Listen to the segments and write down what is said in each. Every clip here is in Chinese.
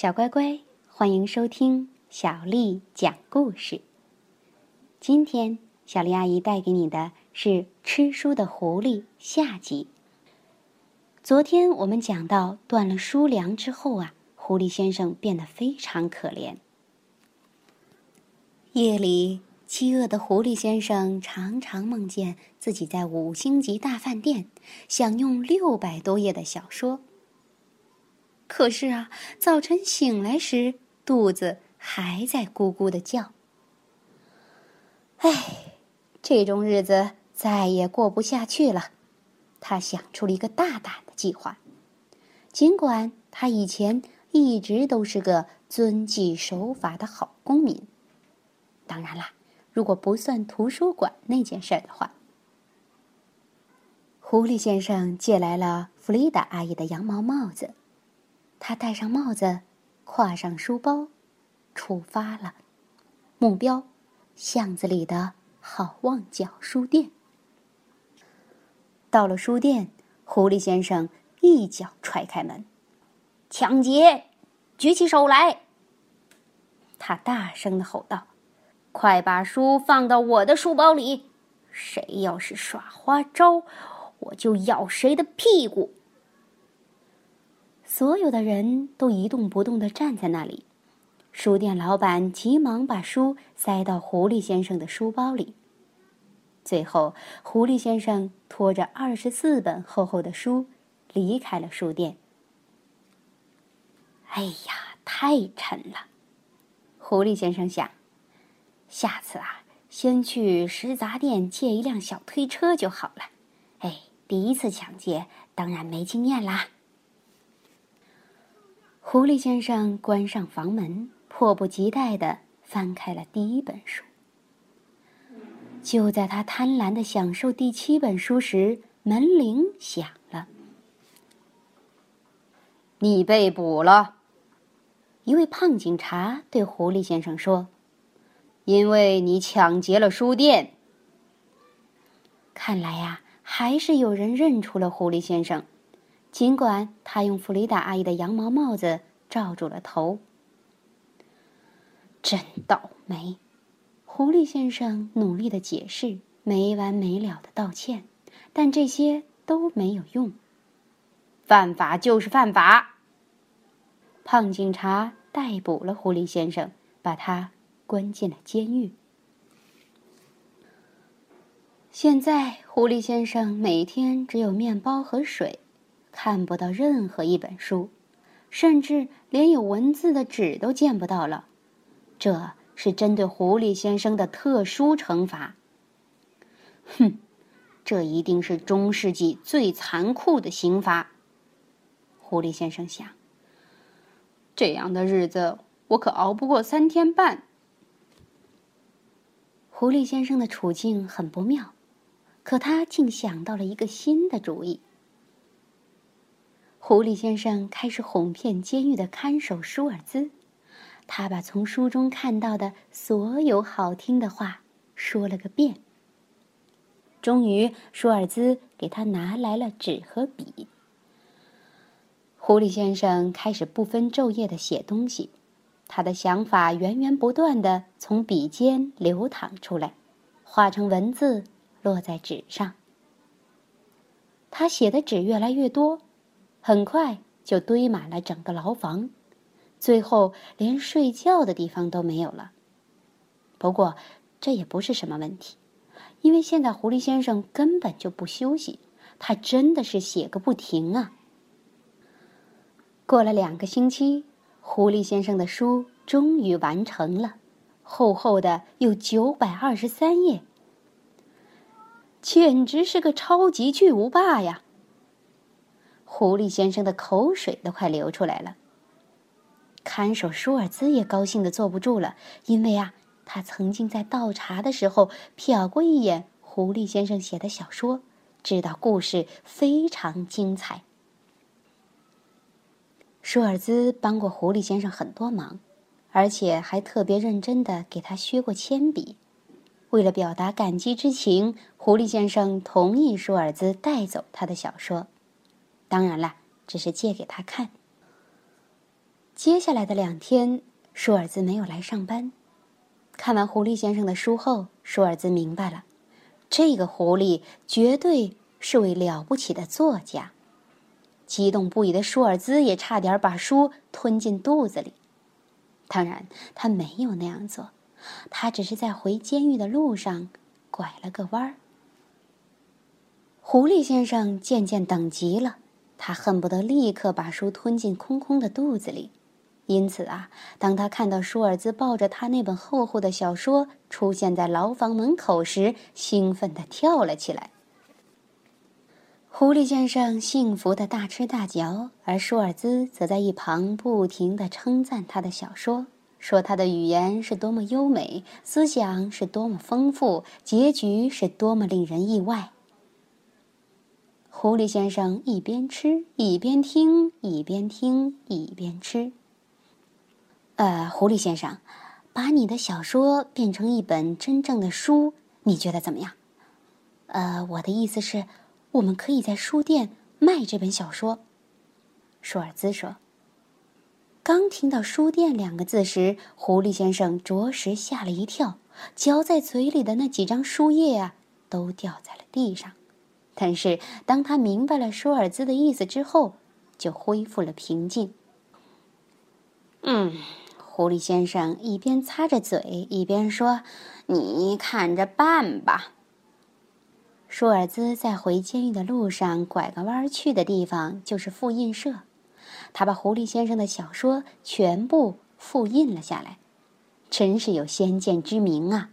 小乖乖，欢迎收听小丽讲故事。今天，小丽阿姨带给你的是《吃书的狐狸》下集。昨天我们讲到，断了书粮之后啊，狐狸先生变得非常可怜。夜里，饥饿的狐狸先生常常梦见自己在五星级大饭店享用六百多页的小说。可是啊，早晨醒来时，肚子还在咕咕的叫。唉，这种日子再也过不下去了。他想出了一个大胆的计划。尽管他以前一直都是个遵纪守法的好公民，当然啦，如果不算图书馆那件事的话。狐狸先生借来了弗丽达阿姨的羊毛帽子。他戴上帽子，挎上书包，出发了。目标：巷子里的好望角书店。到了书店，狐狸先生一脚踹开门，抢劫！举起手来！他大声的吼道：“快把书放到我的书包里！谁要是耍花招，我就咬谁的屁股！”所有的人都一动不动的站在那里，书店老板急忙把书塞到狐狸先生的书包里。最后，狐狸先生拖着二十四本厚厚的书离开了书店。哎呀，太沉了！狐狸先生想，下次啊，先去食杂店借一辆小推车就好了。哎，第一次抢劫，当然没经验啦。狐狸先生关上房门，迫不及待地翻开了第一本书。就在他贪婪地享受第七本书时，门铃响了。你被捕了，一位胖警察对狐狸先生说：“因为你抢劫了书店。”看来呀，还是有人认出了狐狸先生。尽管他用弗里达阿姨的羊毛帽子罩住了头，真倒霉！狐狸先生努力的解释，没完没了的道歉，但这些都没有用。犯法就是犯法。胖警察逮捕了狐狸先生，把他关进了监狱。现在，狐狸先生每天只有面包和水。看不到任何一本书，甚至连有文字的纸都见不到了。这是针对狐狸先生的特殊惩罚。哼，这一定是中世纪最残酷的刑罚。狐狸先生想：这样的日子我可熬不过三天半。狐狸先生的处境很不妙，可他竟想到了一个新的主意。狐狸先生开始哄骗监狱的看守舒尔兹，他把从书中看到的所有好听的话说了个遍。终于，舒尔兹给他拿来了纸和笔。狐狸先生开始不分昼夜的写东西，他的想法源源不断的从笔尖流淌出来，化成文字落在纸上。他写的纸越来越多。很快就堆满了整个牢房，最后连睡觉的地方都没有了。不过这也不是什么问题，因为现在狐狸先生根本就不休息，他真的是写个不停啊。过了两个星期，狐狸先生的书终于完成了，厚厚的有九百二十三页，简直是个超级巨无霸呀！狐狸先生的口水都快流出来了。看守舒尔兹也高兴的坐不住了，因为啊，他曾经在倒茶的时候瞟过一眼狐狸先生写的小说，知道故事非常精彩。舒尔兹帮过狐狸先生很多忙，而且还特别认真的给他削过铅笔。为了表达感激之情，狐狸先生同意舒尔兹带走他的小说。当然了，只是借给他看。接下来的两天，舒尔兹没有来上班。看完狐狸先生的书后，舒尔兹明白了，这个狐狸绝对是位了不起的作家。激动不已的舒尔兹也差点把书吞进肚子里。当然，他没有那样做，他只是在回监狱的路上拐了个弯儿。狐狸先生渐渐等急了，他恨不得立刻把书吞进空空的肚子里。因此啊，当他看到舒尔兹抱着他那本厚厚的小说出现在牢房门口时，兴奋地跳了起来。狐狸先生幸福的大吃大嚼，而舒尔兹则在一旁不停地称赞他的小说，说他的语言是多么优美，思想是多么丰富，结局是多么令人意外。狐狸先生一边吃一边听，一边听一边吃。呃，狐狸先生，把你的小说变成一本真正的书，你觉得怎么样？呃，我的意思是，我们可以在书店卖这本小说。舒尔兹说。刚听到“书店”两个字时，狐狸先生着实吓了一跳，嚼在嘴里的那几张书页啊，都掉在了地上。但是当他明白了舒尔兹的意思之后，就恢复了平静。嗯。狐狸先生一边擦着嘴，一边说：“你看着办吧。”舒尔兹在回监狱的路上拐个弯去的地方就是复印社，他把狐狸先生的小说全部复印了下来，真是有先见之明啊！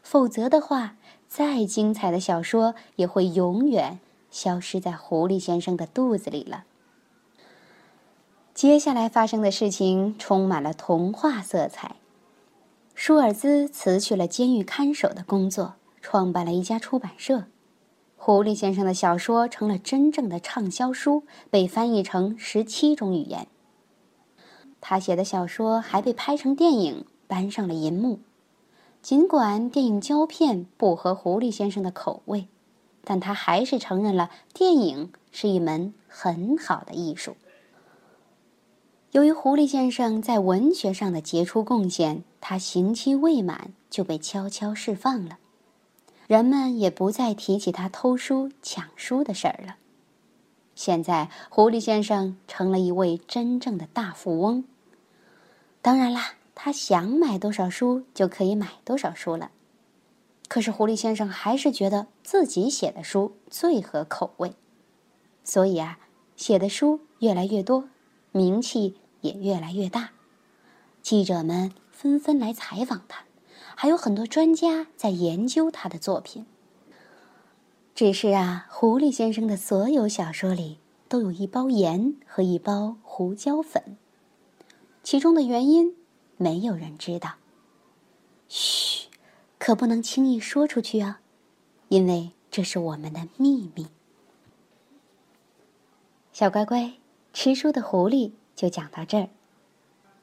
否则的话，再精彩的小说也会永远消失在狐狸先生的肚子里了。接下来发生的事情充满了童话色彩。舒尔兹辞去了监狱看守的工作，创办了一家出版社。狐狸先生的小说成了真正的畅销书，被翻译成十七种语言。他写的小说还被拍成电影，搬上了银幕。尽管电影胶片不合狐狸先生的口味，但他还是承认了电影是一门很好的艺术。由于狐狸先生在文学上的杰出贡献，他刑期未满就被悄悄释放了，人们也不再提起他偷书抢书的事儿了。现在，狐狸先生成了一位真正的大富翁。当然啦，他想买多少书就可以买多少书了。可是，狐狸先生还是觉得自己写的书最合口味，所以啊，写的书越来越多，名气。也越来越大，记者们纷纷来采访他，还有很多专家在研究他的作品。只是啊，狐狸先生的所有小说里都有一包盐和一包胡椒粉，其中的原因没有人知道。嘘，可不能轻易说出去啊，因为这是我们的秘密。小乖乖，吃书的狐狸。就讲到这儿。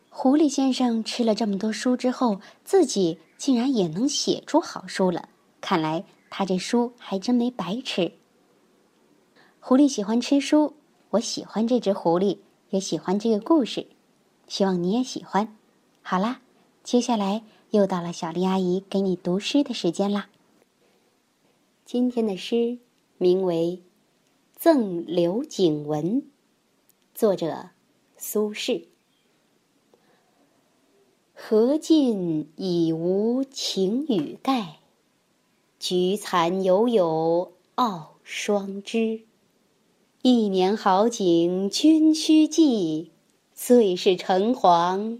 狐狸先生吃了这么多书之后，自己竟然也能写出好书了。看来他这书还真没白吃。狐狸喜欢吃书，我喜欢这只狐狸，也喜欢这个故事，希望你也喜欢。好啦，接下来又到了小丽阿姨给你读诗的时间啦。今天的诗名为《赠刘景文》，作者。苏轼：荷尽已无擎雨盖，菊残犹有傲霜枝。一年好景君须记，最是橙黄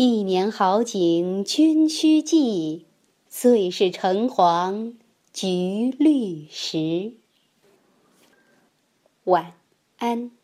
一年好景君须记，最是橙黄橘绿时。晚安。